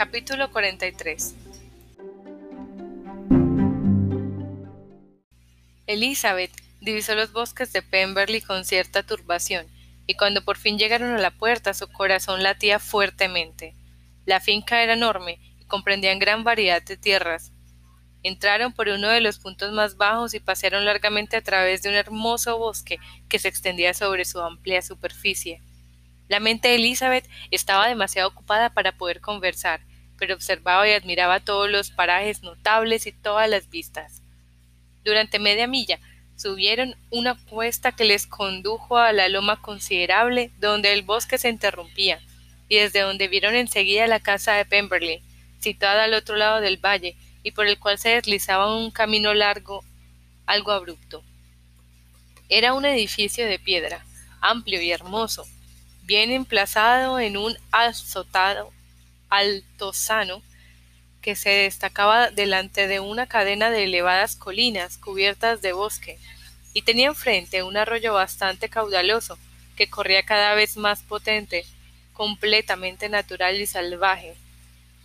Capítulo 43 Elizabeth divisó los bosques de Pemberley con cierta turbación, y cuando por fin llegaron a la puerta su corazón latía fuertemente. La finca era enorme y comprendía gran variedad de tierras. Entraron por uno de los puntos más bajos y pasearon largamente a través de un hermoso bosque que se extendía sobre su amplia superficie. La mente de Elizabeth estaba demasiado ocupada para poder conversar, pero observaba y admiraba todos los parajes notables y todas las vistas. Durante media milla subieron una cuesta que les condujo a la loma considerable donde el bosque se interrumpía, y desde donde vieron enseguida la casa de Pemberley, situada al otro lado del valle, y por el cual se deslizaba un camino largo, algo abrupto. Era un edificio de piedra, amplio y hermoso, bien emplazado en un azotado altozano que se destacaba delante de una cadena de elevadas colinas cubiertas de bosque, y tenía enfrente un arroyo bastante caudaloso, que corría cada vez más potente, completamente natural y salvaje.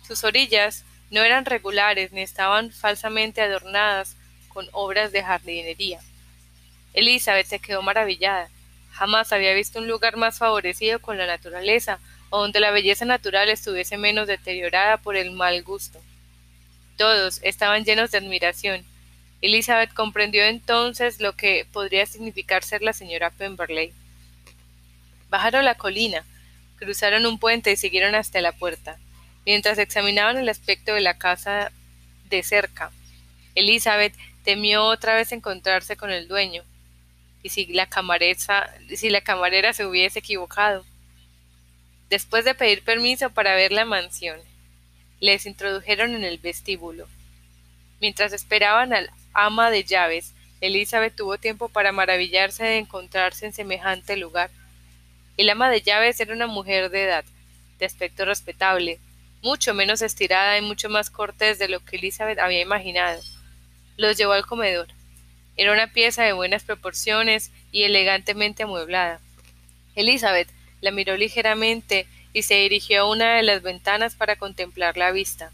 Sus orillas no eran regulares ni estaban falsamente adornadas con obras de jardinería. Elizabeth se quedó maravillada. Jamás había visto un lugar más favorecido con la naturaleza, o donde la belleza natural estuviese menos deteriorada por el mal gusto. Todos estaban llenos de admiración. Elizabeth comprendió entonces lo que podría significar ser la señora Pemberley. Bajaron la colina, cruzaron un puente y siguieron hasta la puerta. Mientras examinaban el aspecto de la casa de cerca, Elizabeth temió otra vez encontrarse con el dueño. Y si la, si la camarera se hubiese equivocado. Después de pedir permiso para ver la mansión, les introdujeron en el vestíbulo. Mientras esperaban al ama de llaves, Elizabeth tuvo tiempo para maravillarse de encontrarse en semejante lugar. El ama de llaves era una mujer de edad, de aspecto respetable, mucho menos estirada y mucho más cortés de lo que Elizabeth había imaginado. Los llevó al comedor. Era una pieza de buenas proporciones y elegantemente amueblada. Elizabeth la miró ligeramente y se dirigió a una de las ventanas para contemplar la vista.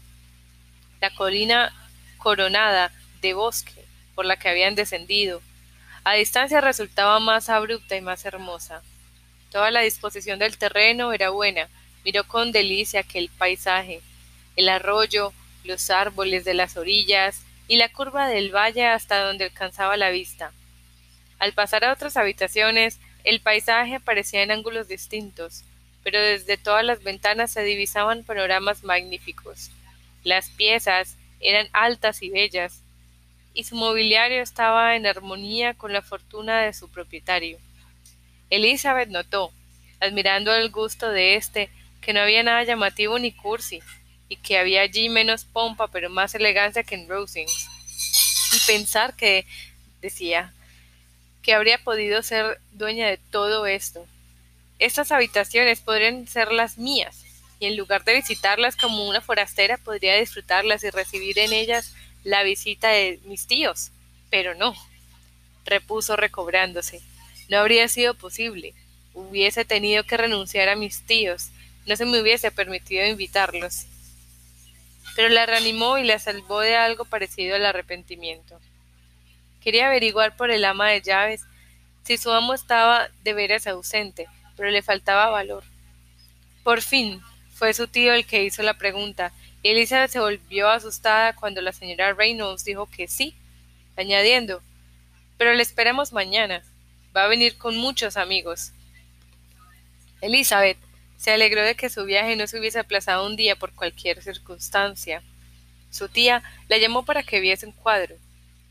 La colina coronada de bosque por la que habían descendido, a distancia resultaba más abrupta y más hermosa. Toda la disposición del terreno era buena, miró con delicia aquel paisaje, el arroyo, los árboles de las orillas y la curva del valle hasta donde alcanzaba la vista. Al pasar a otras habitaciones, el paisaje aparecía en ángulos distintos, pero desde todas las ventanas se divisaban panoramas magníficos. Las piezas eran altas y bellas, y su mobiliario estaba en armonía con la fortuna de su propietario. Elizabeth notó, admirando el gusto de éste, que no había nada llamativo ni cursi, y que había allí menos pompa pero más elegancia que en Rosings. Y pensar que, decía, que habría podido ser dueña de todo esto, estas habitaciones podrían ser las mías, y en lugar de visitarlas como una forastera podría disfrutarlas y recibir en ellas la visita de mis tíos. Pero no, repuso recobrándose. No habría sido posible. Hubiese tenido que renunciar a mis tíos. No se me hubiese permitido invitarlos. Pero la reanimó y la salvó de algo parecido al arrepentimiento. Quería averiguar por el ama de llaves si su amo estaba de veras ausente, pero le faltaba valor. Por fin, fue su tío el que hizo la pregunta, y Elizabeth se volvió asustada cuando la señora Reynolds dijo que sí, añadiendo, pero le esperamos mañana. Va a venir con muchos amigos. Elizabeth se alegró de que su viaje no se hubiese aplazado un día por cualquier circunstancia. Su tía la llamó para que viese un cuadro.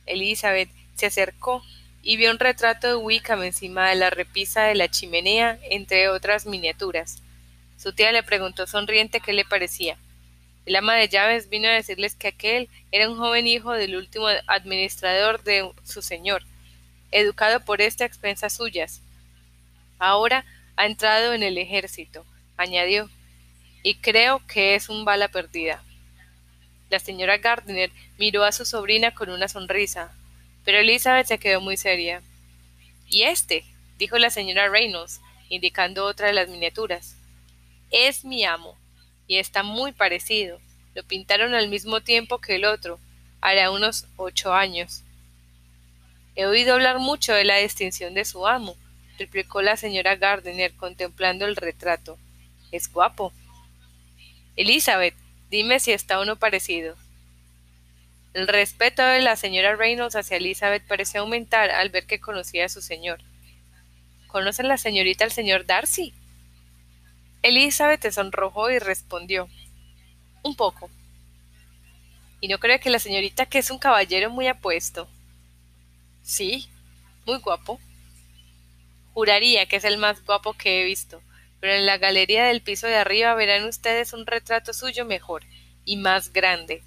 Elizabeth se acercó y vio un retrato de Wickham encima de la repisa de la chimenea, entre otras miniaturas. Su tía le preguntó sonriente qué le parecía. El ama de llaves vino a decirles que aquel era un joven hijo del último administrador de su señor, educado por éste a expensas suyas. Ahora ha entrado en el ejército, añadió, y creo que es un bala perdida. La señora Gardiner miró a su sobrina con una sonrisa, pero Elizabeth se quedó muy seria. ¿Y este? dijo la señora Reynolds, indicando otra de las miniaturas. Es mi amo. y está muy parecido. Lo pintaron al mismo tiempo que el otro, hará unos ocho años. He oído hablar mucho de la distinción de su amo, replicó la señora Gardiner contemplando el retrato. Es guapo. Elizabeth, dime si está uno parecido. El respeto de la señora Reynolds hacia Elizabeth pareció aumentar al ver que conocía a su señor. ¿Conoce la señorita al señor Darcy? Elizabeth se sonrojó y respondió Un poco. ¿Y no cree que la señorita que es un caballero muy apuesto? Sí, muy guapo. Juraría que es el más guapo que he visto, pero en la galería del piso de arriba verán ustedes un retrato suyo mejor y más grande.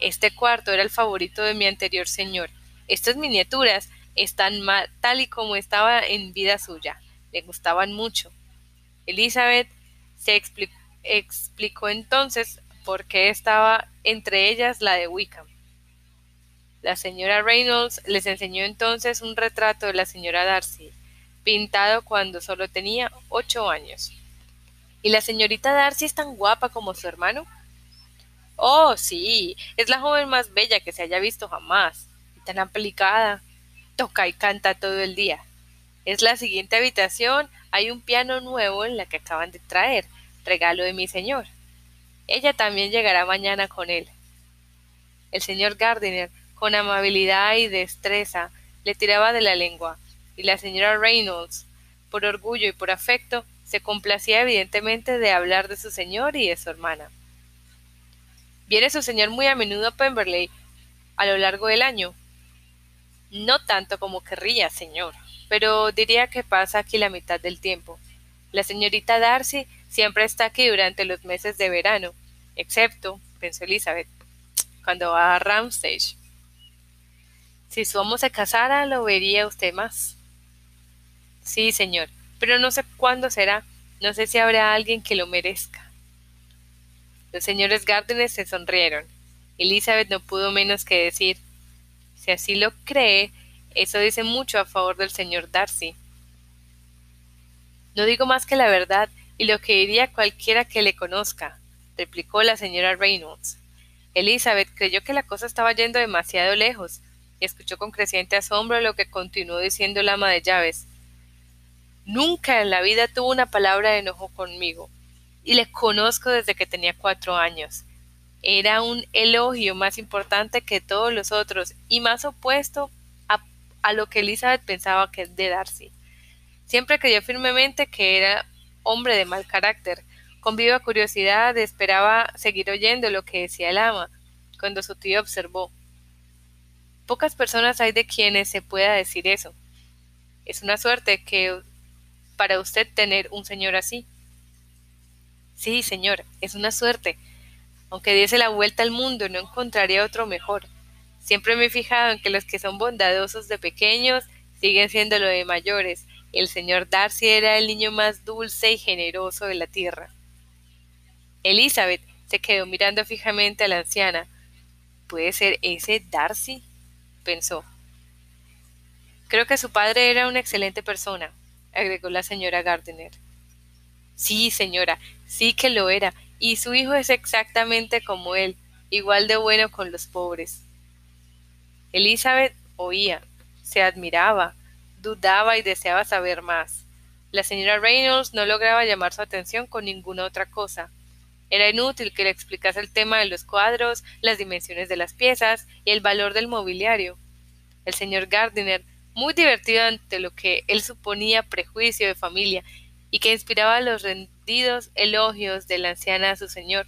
Este cuarto era el favorito de mi anterior señor. Estas miniaturas están tal y como estaba en vida suya. Le gustaban mucho. Elizabeth se explicó, entonces por qué estaba entre ellas la de Wickham. La señora Reynolds les enseñó entonces un retrato de la señora Darcy, pintado cuando solo tenía ocho años. ¿Y la señorita Darcy es tan guapa como su hermano? Oh, sí, es la joven más bella que se haya visto jamás, y tan aplicada. Toca y canta todo el día. Es la siguiente habitación hay un piano nuevo en la que acaban de traer, regalo de mi señor. Ella también llegará mañana con él. El señor Gardiner, con amabilidad y destreza, le tiraba de la lengua, y la señora Reynolds, por orgullo y por afecto, se complacía evidentemente de hablar de su señor y de su hermana. ¿Viene su señor muy a menudo a Pemberley a lo largo del año? No tanto como querría, señor, pero diría que pasa aquí la mitad del tiempo. La señorita Darcy siempre está aquí durante los meses de verano, excepto, pensó Elizabeth, cuando va a Ramstage. Si su amo se casara, lo vería usted más. Sí, señor, pero no sé cuándo será. No sé si habrá alguien que lo merezca. Los señores Gardner se sonrieron. Elizabeth no pudo menos que decir Si así lo cree, eso dice mucho a favor del señor Darcy. No digo más que la verdad y lo que diría cualquiera que le conozca, replicó la señora Reynolds. Elizabeth creyó que la cosa estaba yendo demasiado lejos y escuchó con creciente asombro lo que continuó diciendo la ama de llaves. Nunca en la vida tuvo una palabra de enojo conmigo, y le conozco desde que tenía cuatro años. Era un elogio más importante que todos los otros y más opuesto a lo que Elizabeth pensaba que de Darcy. Siempre creyó firmemente que era hombre de mal carácter. Con viva curiosidad esperaba seguir oyendo lo que decía el ama, cuando su tío observó. Pocas personas hay de quienes se pueda decir eso. Es una suerte que para usted tener un señor así. Sí, señor, es una suerte. Aunque diese la vuelta al mundo, no encontraría otro mejor. Siempre me he fijado en que los que son bondadosos de pequeños siguen siendo lo de mayores. El señor Darcy era el niño más dulce y generoso de la tierra. Elizabeth se quedó mirando fijamente a la anciana. ¿Puede ser ese Darcy? pensó. Creo que su padre era una excelente persona, agregó la señora Gardiner. Sí, señora, sí que lo era, y su hijo es exactamente como él, igual de bueno con los pobres. Elizabeth oía, se admiraba, dudaba y deseaba saber más. La señora Reynolds no lograba llamar su atención con ninguna otra cosa. Era inútil que le explicase el tema de los cuadros, las dimensiones de las piezas y el valor del mobiliario. El señor Gardiner, muy divertido ante lo que él suponía prejuicio de familia y que inspiraba los rendidos elogios de la anciana a su señor,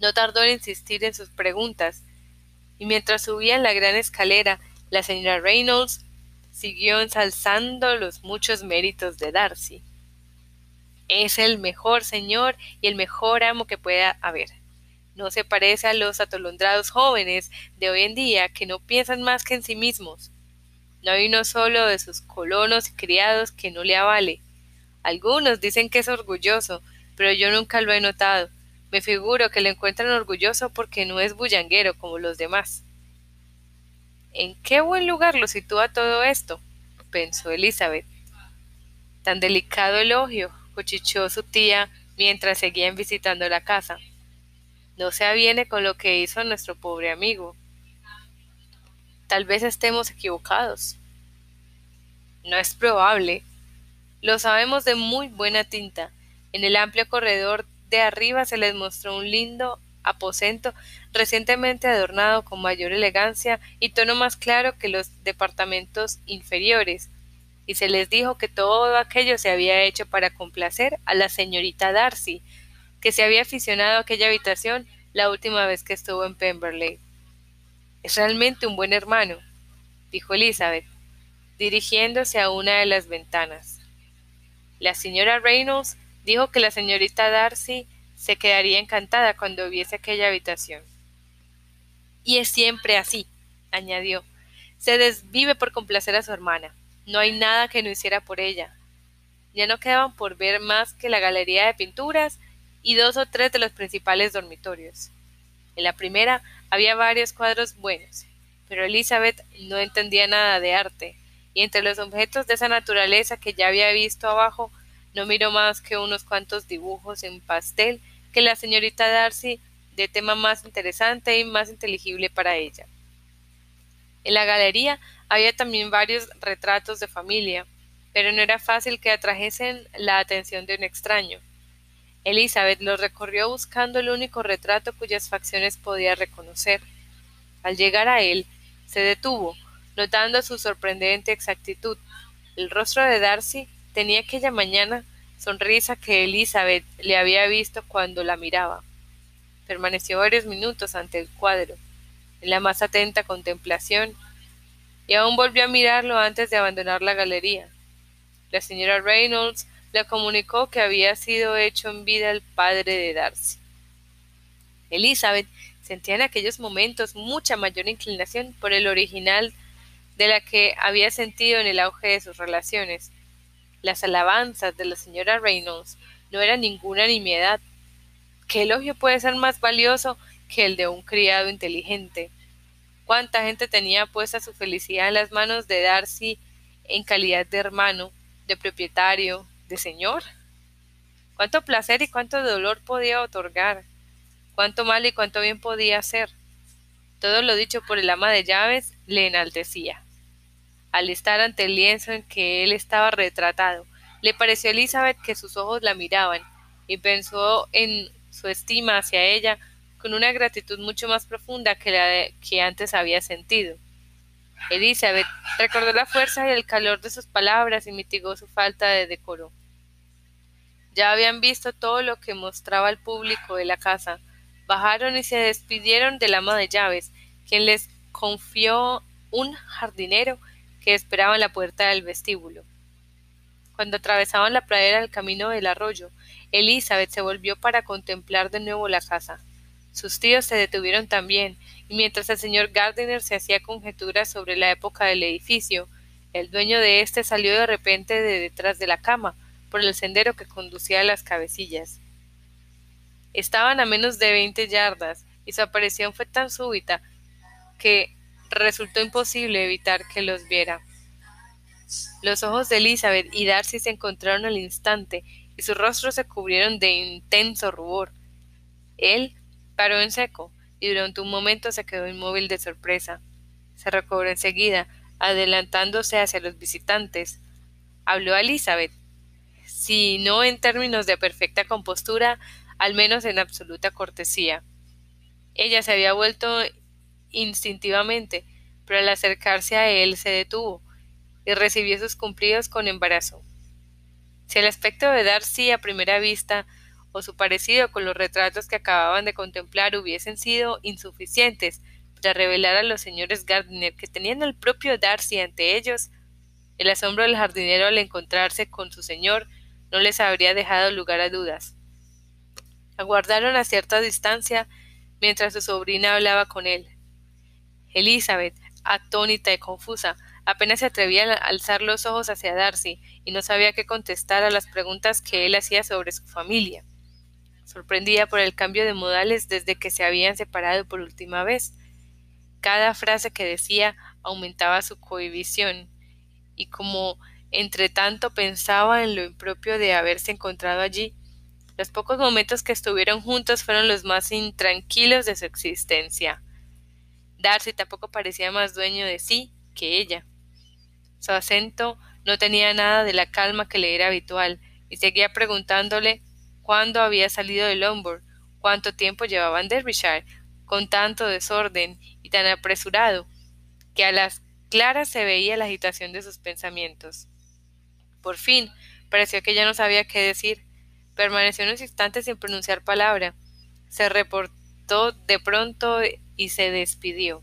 no tardó en insistir en sus preguntas, y mientras subían la gran escalera, la señora Reynolds siguió ensalzando los muchos méritos de Darcy. Es el mejor señor y el mejor amo que pueda haber. No se parece a los atolondrados jóvenes de hoy en día que no piensan más que en sí mismos. No hay uno solo de sus colonos y criados que no le avale. Algunos dicen que es orgulloso, pero yo nunca lo he notado. Me figuro que le encuentran orgulloso porque no es bullanguero como los demás. ¿En qué buen lugar lo sitúa todo esto? pensó Elizabeth. Tan delicado elogio, cuchicheó su tía mientras seguían visitando la casa. No se aviene con lo que hizo nuestro pobre amigo. Tal vez estemos equivocados. No es probable. Lo sabemos de muy buena tinta. En el amplio corredor de arriba se les mostró un lindo aposento recientemente adornado con mayor elegancia y tono más claro que los departamentos inferiores, y se les dijo que todo aquello se había hecho para complacer a la señorita Darcy, que se había aficionado a aquella habitación la última vez que estuvo en Pemberley. Es realmente un buen hermano, dijo Elizabeth, dirigiéndose a una de las ventanas. La señora Reynolds dijo que la señorita Darcy se quedaría encantada cuando viese aquella habitación. Y es siempre así, añadió. Se desvive por complacer a su hermana. No hay nada que no hiciera por ella. Ya no quedaban por ver más que la galería de pinturas y dos o tres de los principales dormitorios. En la primera había varios cuadros buenos, pero Elizabeth no entendía nada de arte, y entre los objetos de esa naturaleza que ya había visto abajo, no miró más que unos cuantos dibujos en pastel que la señorita Darcy de tema más interesante y más inteligible para ella. En la galería había también varios retratos de familia, pero no era fácil que atrajesen la atención de un extraño. Elizabeth los recorrió buscando el único retrato cuyas facciones podía reconocer. Al llegar a él, se detuvo, notando su sorprendente exactitud. El rostro de Darcy tenía aquella mañana sonrisa que Elizabeth le había visto cuando la miraba. Permaneció varios minutos ante el cuadro, en la más atenta contemplación, y aún volvió a mirarlo antes de abandonar la galería. La señora Reynolds le comunicó que había sido hecho en vida el padre de Darcy. Elizabeth sentía en aquellos momentos mucha mayor inclinación por el original de la que había sentido en el auge de sus relaciones. Las alabanzas de la señora Reynolds no eran ninguna nimiedad. ¿Qué elogio puede ser más valioso que el de un criado inteligente? cuánta gente tenía puesta su felicidad en las manos de Darcy en calidad de hermano, de propietario, de señor. Cuánto placer y cuánto dolor podía otorgar, cuánto mal y cuánto bien podía hacer. Todo lo dicho por el ama de llaves le enaltecía. Al estar ante el lienzo en que él estaba retratado, le pareció a Elizabeth que sus ojos la miraban, y pensó en su estima hacia ella con una gratitud mucho más profunda que la que antes había sentido. Elizabeth recordó la fuerza y el calor de sus palabras y mitigó su falta de decoro. Ya habían visto todo lo que mostraba al público de la casa. Bajaron y se despidieron del ama de llaves, quien les confió un jardinero que esperaba en la puerta del vestíbulo. Cuando atravesaban la pradera del camino del arroyo, Elizabeth se volvió para contemplar de nuevo la casa. Sus tíos se detuvieron también, y mientras el señor Gardiner se hacía conjeturas sobre la época del edificio, el dueño de éste salió de repente de detrás de la cama, por el sendero que conducía a las cabecillas. Estaban a menos de veinte yardas, y su aparición fue tan súbita que resultó imposible evitar que los viera. Los ojos de Elizabeth y Darcy se encontraron al instante, y sus rostros se cubrieron de intenso rubor. Él Paró en seco y durante un momento se quedó inmóvil de sorpresa. Se recobró enseguida, adelantándose hacia los visitantes. Habló a Elizabeth, si no en términos de perfecta compostura, al menos en absoluta cortesía. Ella se había vuelto instintivamente, pero al acercarse a él se detuvo y recibió sus cumplidos con embarazo. Si el aspecto de Darcy a primera vista o su parecido con los retratos que acababan de contemplar hubiesen sido insuficientes para revelar a los señores Gardiner que tenían al propio Darcy ante ellos, el asombro del jardinero al encontrarse con su señor no les habría dejado lugar a dudas. Aguardaron a cierta distancia mientras su sobrina hablaba con él. Elizabeth, atónita y confusa, apenas se atrevía a alzar los ojos hacia Darcy y no sabía qué contestar a las preguntas que él hacía sobre su familia sorprendida por el cambio de modales desde que se habían separado por última vez. Cada frase que decía aumentaba su cohibición, y como entre tanto pensaba en lo impropio de haberse encontrado allí, Los pocos momentos que estuvieron juntos fueron los más intranquilos de su existencia. Darcy tampoco parecía más dueño de sí que ella. Su acento no tenía nada de la calma que le era habitual, y seguía preguntándole cuándo había salido de Lombard, cuánto tiempo llevaba en Derbyshire, con tanto desorden y tan apresurado, que a las claras se veía la agitación de sus pensamientos. Por fin, pareció que ya no sabía qué decir. Permaneció unos instantes sin pronunciar palabra. Se reportó de pronto y se despidió.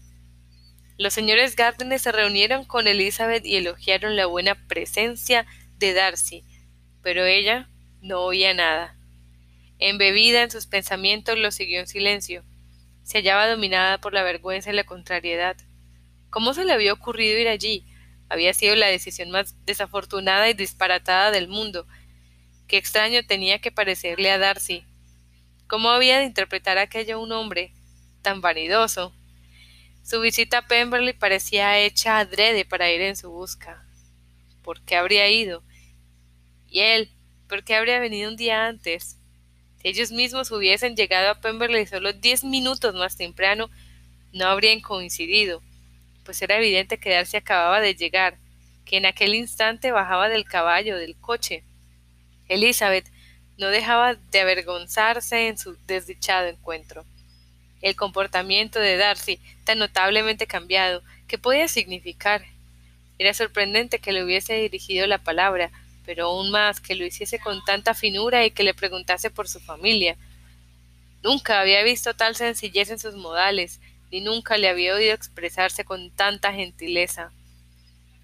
Los señores Gardner se reunieron con Elizabeth y elogiaron la buena presencia de Darcy, pero ella no oía nada. Embebida en sus pensamientos, lo siguió en silencio. Se hallaba dominada por la vergüenza y la contrariedad. ¿Cómo se le había ocurrido ir allí? Había sido la decisión más desafortunada y disparatada del mundo. Qué extraño tenía que parecerle a Darcy. ¿Cómo había de interpretar aquello un hombre tan vanidoso? Su visita a Pemberley parecía hecha adrede para ir en su busca. ¿Por qué habría ido? Y él, ¿por qué habría venido un día antes? Si ellos mismos hubiesen llegado a Pemberley solo diez minutos más temprano, no habrían coincidido, pues era evidente que Darcy acababa de llegar, que en aquel instante bajaba del caballo del coche, Elizabeth no dejaba de avergonzarse en su desdichado encuentro. El comportamiento de Darcy, tan notablemente cambiado, ¿qué podía significar? Era sorprendente que le hubiese dirigido la palabra, pero aún más que lo hiciese con tanta finura y que le preguntase por su familia. Nunca había visto tal sencillez en sus modales, ni nunca le había oído expresarse con tanta gentileza.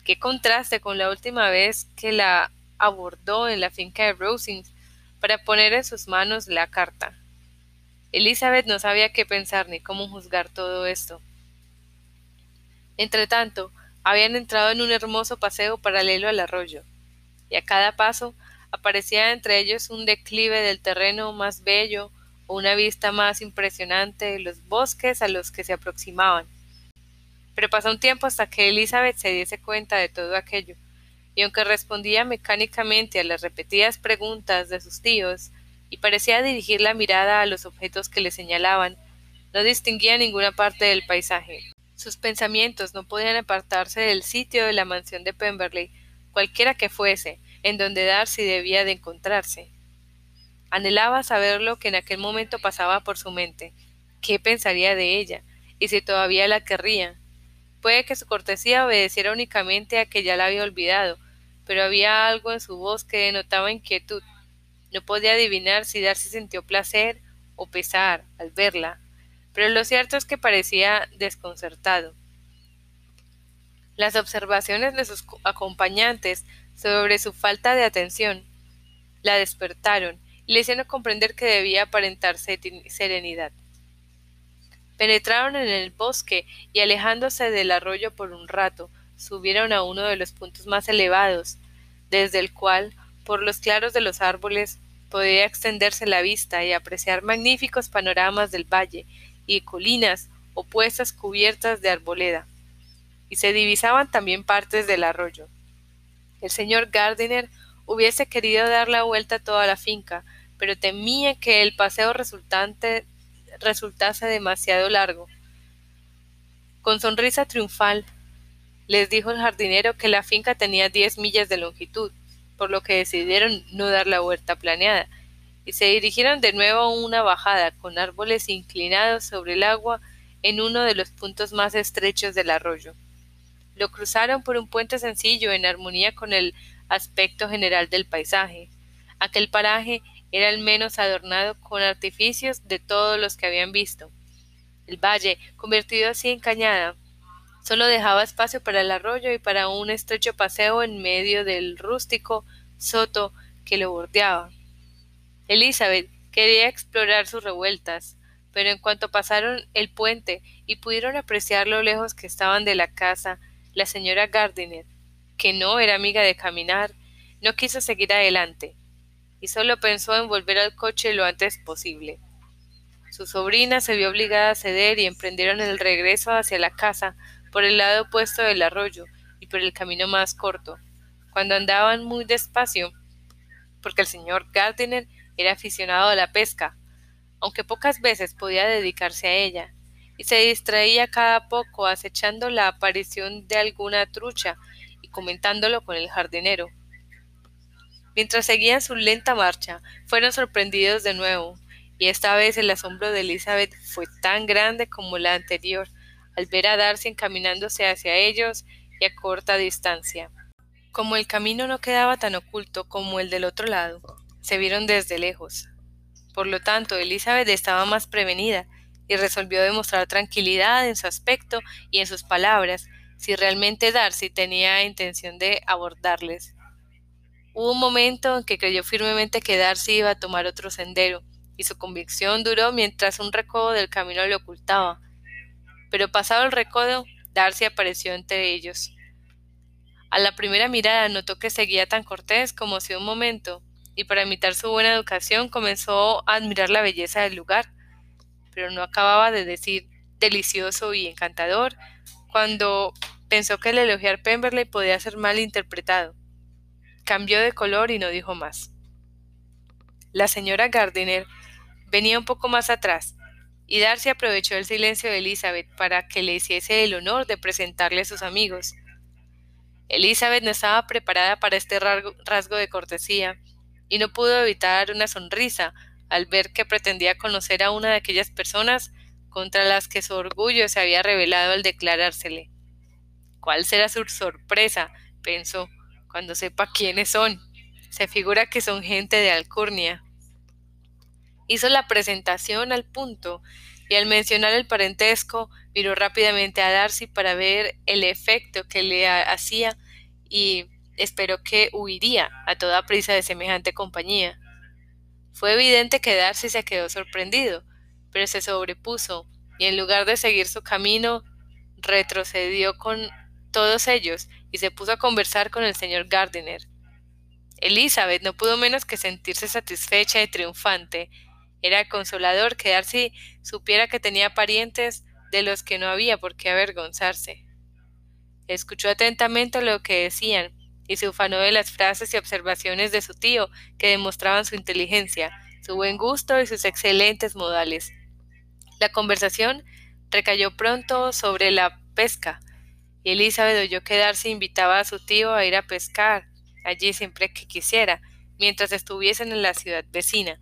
Qué contraste con la última vez que la abordó en la finca de Rosings para poner en sus manos la carta. Elizabeth no sabía qué pensar ni cómo juzgar todo esto. Entretanto, habían entrado en un hermoso paseo paralelo al arroyo, y a cada paso aparecía entre ellos un declive del terreno más bello o una vista más impresionante de los bosques a los que se aproximaban. Pero pasó un tiempo hasta que Elizabeth se diese cuenta de todo aquello, y aunque respondía mecánicamente a las repetidas preguntas de sus tíos y parecía dirigir la mirada a los objetos que le señalaban, no distinguía ninguna parte del paisaje. Sus pensamientos no podían apartarse del sitio de la mansión de Pemberley, cualquiera que fuese, en donde Darcy debía de encontrarse. Anhelaba saber lo que en aquel momento pasaba por su mente, qué pensaría de ella, y si todavía la querría, Puede que su cortesía obedeciera únicamente a que ya la había olvidado, pero había algo en su voz que denotaba inquietud. No podía adivinar si Darcy sintió placer o pesar al verla, pero lo cierto es que parecía desconcertado. Las observaciones de sus acompañantes sobre su falta de atención la despertaron y le hicieron comprender que debía aparentarse serenidad. Penetraron en el bosque y alejándose del arroyo por un rato, subieron a uno de los puntos más elevados, desde el cual, por los claros de los árboles, podía extenderse la vista y apreciar magníficos panoramas del valle y colinas opuestas cubiertas de arboleda, y se divisaban también partes del arroyo. El señor Gardiner hubiese querido dar la vuelta a toda la finca, pero temía que el paseo resultante resultase demasiado largo. Con sonrisa triunfal, les dijo el jardinero que la finca tenía diez millas de longitud, por lo que decidieron no dar la vuelta planeada, y se dirigieron de nuevo a una bajada con árboles inclinados sobre el agua en uno de los puntos más estrechos del arroyo. Lo cruzaron por un puente sencillo en armonía con el aspecto general del paisaje. Aquel paraje era el menos adornado con artificios de todos los que habían visto. El valle, convertido así en cañada, solo dejaba espacio para el arroyo y para un estrecho paseo en medio del rústico soto que lo bordeaba. Elizabeth quería explorar sus revueltas, pero en cuanto pasaron el puente y pudieron apreciar lo lejos que estaban de la casa, la señora Gardiner, que no era amiga de caminar, no quiso seguir adelante, y solo pensó en volver al coche lo antes posible. Su sobrina se vio obligada a ceder y emprendieron el regreso hacia la casa por el lado opuesto del arroyo y por el camino más corto. Cuando andaban muy despacio, porque el señor Gardiner era aficionado a la pesca, aunque pocas veces podía dedicarse a ella, y se distraía cada poco acechando la aparición de alguna trucha y comentándolo con el jardinero. Mientras seguían su lenta marcha, fueron sorprendidos de nuevo, y esta vez el asombro de Elizabeth fue tan grande como la anterior, al ver a Darcy encaminándose hacia ellos y a corta distancia. Como el camino no quedaba tan oculto como el del otro lado, se vieron desde lejos. Por lo tanto, Elizabeth estaba más prevenida y resolvió demostrar tranquilidad en su aspecto y en sus palabras, si realmente Darcy tenía intención de abordarles. Hubo un momento en que creyó firmemente que Darcy iba a tomar otro sendero, y su convicción duró mientras un recodo del camino le ocultaba. Pero pasado el recodo, Darcy apareció entre ellos. A la primera mirada notó que seguía tan cortés como si un momento, y para imitar su buena educación comenzó a admirar la belleza del lugar, pero no acababa de decir delicioso y encantador cuando pensó que el elogiar Pemberley podía ser mal interpretado. Cambió de color y no dijo más. La señora Gardiner venía un poco más atrás, y Darcy aprovechó el silencio de Elizabeth para que le hiciese el honor de presentarle a sus amigos. Elizabeth no estaba preparada para este rasgo de cortesía, y no pudo evitar una sonrisa al ver que pretendía conocer a una de aquellas personas contra las que su orgullo se había revelado al declarársele. ¿Cuál será su sorpresa? pensó, cuando sepa quiénes son. Se figura que son gente de Alcurnia. Hizo la presentación al punto y al mencionar el parentesco miró rápidamente a Darcy para ver el efecto que le hacía y esperó que huiría a toda prisa de semejante compañía. Fue evidente que Darcy se quedó sorprendido, pero se sobrepuso y en lugar de seguir su camino, retrocedió con todos ellos y se puso a conversar con el señor Gardiner. Elizabeth no pudo menos que sentirse satisfecha y triunfante. Era consolador que Darcy supiera que tenía parientes de los que no había por qué avergonzarse. Escuchó atentamente lo que decían y se ufanó de las frases y observaciones de su tío que demostraban su inteligencia, su buen gusto y sus excelentes modales. La conversación recayó pronto sobre la pesca, y Elizabeth oyó que Darcy invitaba a su tío a ir a pescar allí siempre que quisiera, mientras estuviesen en la ciudad vecina,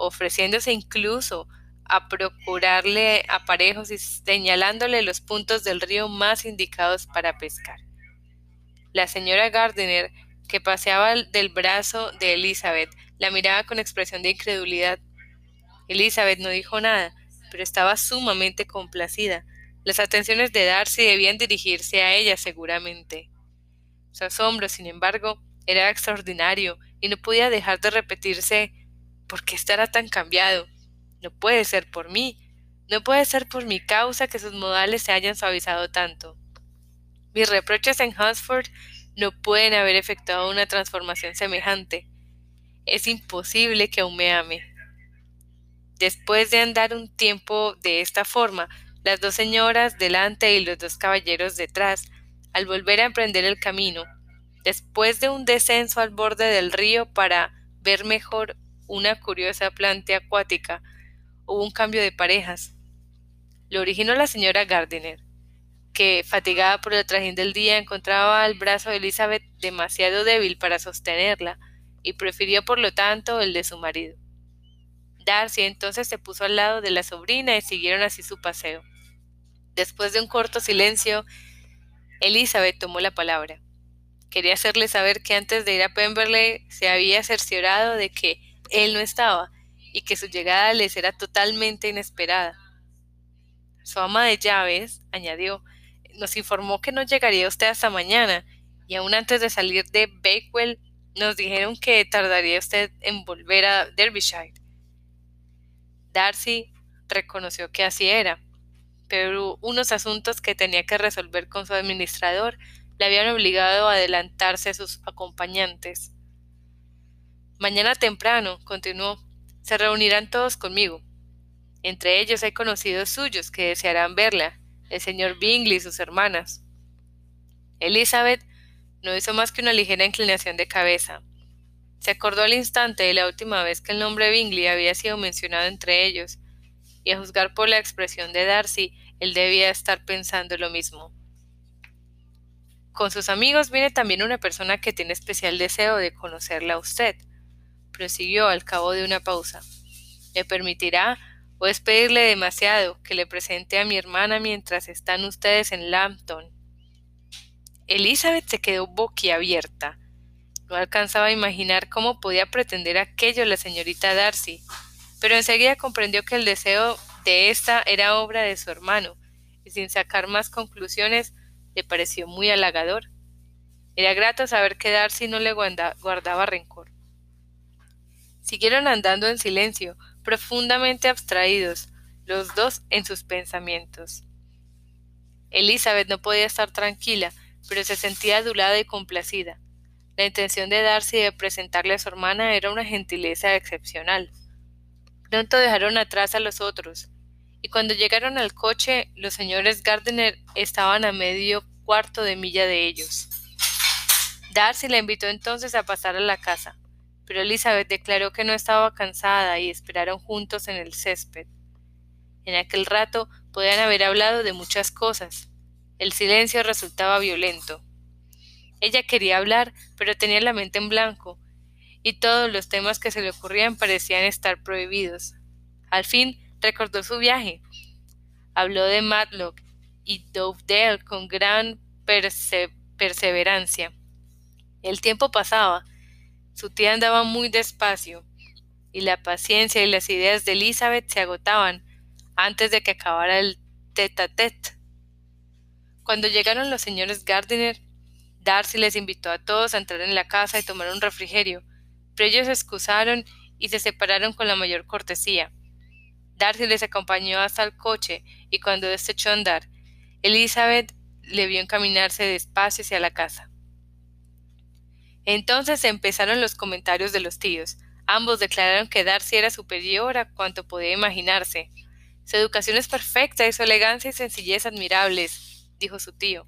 ofreciéndose incluso a procurarle aparejos y señalándole los puntos del río más indicados para pescar. La señora Gardiner, que paseaba del brazo de Elizabeth, la miraba con expresión de incredulidad. Elizabeth no dijo nada, pero estaba sumamente complacida. Las atenciones de Darcy debían dirigirse a ella seguramente. Su asombro, sin embargo, era extraordinario y no podía dejar de repetirse ¿por qué estará tan cambiado? No puede ser por mí, no puede ser por mi causa que sus modales se hayan suavizado tanto. Mis reproches en Hunsford no pueden haber efectuado una transformación semejante. Es imposible que aún me ame. Después de andar un tiempo de esta forma, las dos señoras delante y los dos caballeros detrás, al volver a emprender el camino, después de un descenso al borde del río para ver mejor una curiosa planta acuática, hubo un cambio de parejas. Lo originó la señora Gardiner que, fatigada por el trajín del día, encontraba el brazo de Elizabeth demasiado débil para sostenerla, y prefirió por lo tanto el de su marido. Darcy entonces se puso al lado de la sobrina y siguieron así su paseo. Después de un corto silencio, Elizabeth tomó la palabra. Quería hacerle saber que antes de ir a Pemberley se había cerciorado de que él no estaba y que su llegada les era totalmente inesperada. Su ama de llaves, añadió, nos informó que no llegaría usted hasta mañana, y aún antes de salir de Bakewell nos dijeron que tardaría usted en volver a Derbyshire. Darcy reconoció que así era, pero unos asuntos que tenía que resolver con su administrador le habían obligado a adelantarse a sus acompañantes. Mañana temprano, continuó, se reunirán todos conmigo. Entre ellos hay conocidos suyos que desearán verla, el señor Bingley y sus hermanas. Elizabeth no hizo más que una ligera inclinación de cabeza. Se acordó al instante de la última vez que el nombre Bingley había sido mencionado entre ellos, y a juzgar por la expresión de Darcy, él debía estar pensando lo mismo. Con sus amigos viene también una persona que tiene especial deseo de conocerla a usted, prosiguió al cabo de una pausa. ¿Le permitirá o es pedirle demasiado que le presente a mi hermana mientras están ustedes en Lambton? Elizabeth se quedó boquiabierta. No alcanzaba a imaginar cómo podía pretender aquello la señorita Darcy, pero enseguida comprendió que el deseo de ésta era obra de su hermano, y sin sacar más conclusiones le pareció muy halagador. Era grato saber que Darcy no le guardaba rencor. Siguieron andando en silencio, profundamente abstraídos, los dos en sus pensamientos. Elizabeth no podía estar tranquila, pero se sentía adulada y complacida. La intención de Darcy de presentarle a su hermana era una gentileza excepcional. Pronto dejaron atrás a los otros, y cuando llegaron al coche, los señores Gardiner estaban a medio cuarto de milla de ellos. Darcy la invitó entonces a pasar a la casa, pero Elizabeth declaró que no estaba cansada y esperaron juntos en el césped. En aquel rato podían haber hablado de muchas cosas. El silencio resultaba violento. Ella quería hablar, pero tenía la mente en blanco, y todos los temas que se le ocurrían parecían estar prohibidos. Al fin recordó su viaje. Habló de Matlock y Dovedale con gran perseverancia. El tiempo pasaba, su tía andaba muy despacio, y la paciencia y las ideas de Elizabeth se agotaban antes de que acabara el tete a tete. Cuando llegaron los señores Gardiner, Darcy les invitó a todos a entrar en la casa y tomar un refrigerio, pero ellos se excusaron y se separaron con la mayor cortesía. Darcy les acompañó hasta el coche y cuando éste echó a andar, Elizabeth le vio encaminarse despacio hacia la casa. Entonces empezaron los comentarios de los tíos. Ambos declararon que Darcy era superior a cuanto podía imaginarse. Su educación es perfecta y su elegancia y sencillez admirables, dijo su tío.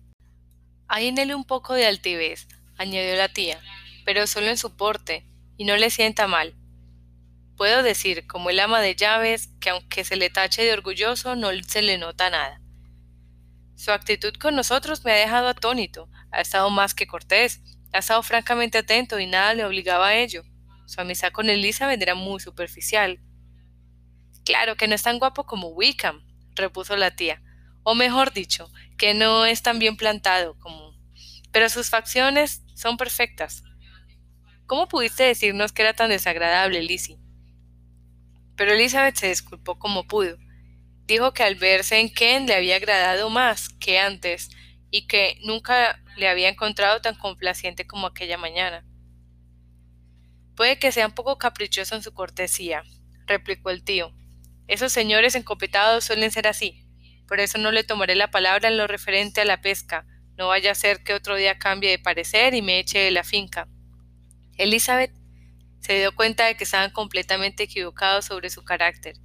Hay en él un poco de altivez, añadió la tía, pero solo en su porte, y no le sienta mal. Puedo decir, como el ama de llaves, que aunque se le tache de orgulloso, no se le nota nada. Su actitud con nosotros me ha dejado atónito, ha estado más que cortés, ha estado francamente atento y nada le obligaba a ello. Su amistad con Elizabeth era muy superficial. Claro que no es tan guapo como Wickham, repuso la tía, o mejor dicho, que no es tan bien plantado como. Pero sus facciones son perfectas. ¿Cómo pudiste decirnos que era tan desagradable, Lizzie? Pero Elizabeth se disculpó como pudo. Dijo que al verse en Ken le había agradado más que antes y que nunca le había encontrado tan complaciente como aquella mañana. Puede que sea un poco caprichoso en su cortesía, replicó el tío. Esos señores encopetados suelen ser así. Por eso no le tomaré la palabra en lo referente a la pesca. No vaya a ser que otro día cambie de parecer y me eche de la finca. Elizabeth se dio cuenta de que estaban completamente equivocados sobre su carácter,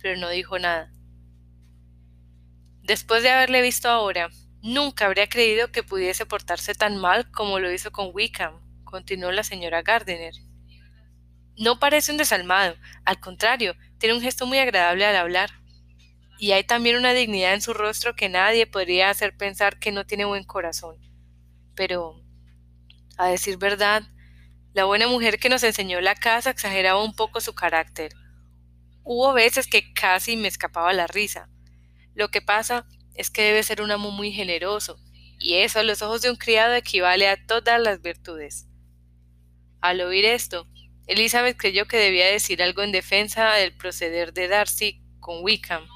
pero no dijo nada. Después de haberle visto ahora, Nunca habría creído que pudiese portarse tan mal como lo hizo con Wickham, continuó la señora Gardiner. No parece un desalmado, al contrario, tiene un gesto muy agradable al hablar. Y hay también una dignidad en su rostro que nadie podría hacer pensar que no tiene buen corazón. Pero, a decir verdad, la buena mujer que nos enseñó la casa exageraba un poco su carácter. Hubo veces que casi me escapaba la risa. Lo que pasa es que debe ser un amo muy generoso, y eso a los ojos de un criado equivale a todas las virtudes. Al oír esto, Elizabeth creyó que debía decir algo en defensa del proceder de Darcy con Wickham.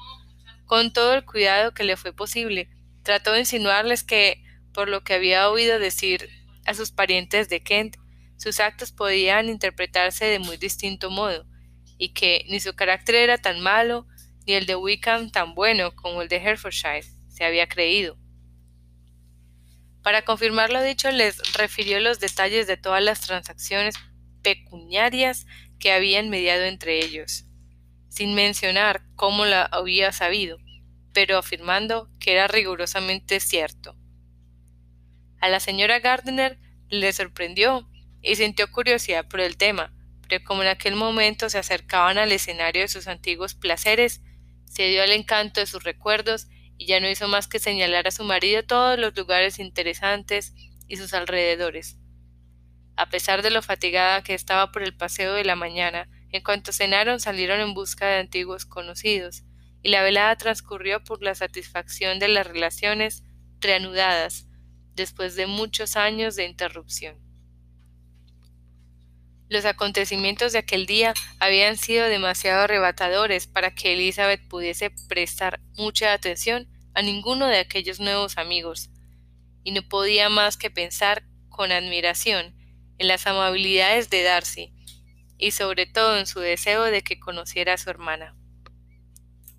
Con todo el cuidado que le fue posible, trató de insinuarles que, por lo que había oído decir a sus parientes de Kent, sus actos podían interpretarse de muy distinto modo, y que ni su carácter era tan malo, ni el de Wickham tan bueno como el de Herefordshire se había creído. Para confirmar lo dicho, les refirió los detalles de todas las transacciones pecuniarias que habían mediado entre ellos, sin mencionar cómo la había sabido, pero afirmando que era rigurosamente cierto. A la señora Gardner le sorprendió y sintió curiosidad por el tema, pero como en aquel momento se acercaban al escenario de sus antiguos placeres, se dio al encanto de sus recuerdos y ya no hizo más que señalar a su marido todos los lugares interesantes y sus alrededores. A pesar de lo fatigada que estaba por el paseo de la mañana, en cuanto cenaron salieron en busca de antiguos conocidos, y la velada transcurrió por la satisfacción de las relaciones reanudadas después de muchos años de interrupción. Los acontecimientos de aquel día habían sido demasiado arrebatadores para que Elizabeth pudiese prestar mucha atención a ninguno de aquellos nuevos amigos, y no podía más que pensar con admiración en las amabilidades de Darcy, y sobre todo en su deseo de que conociera a su hermana.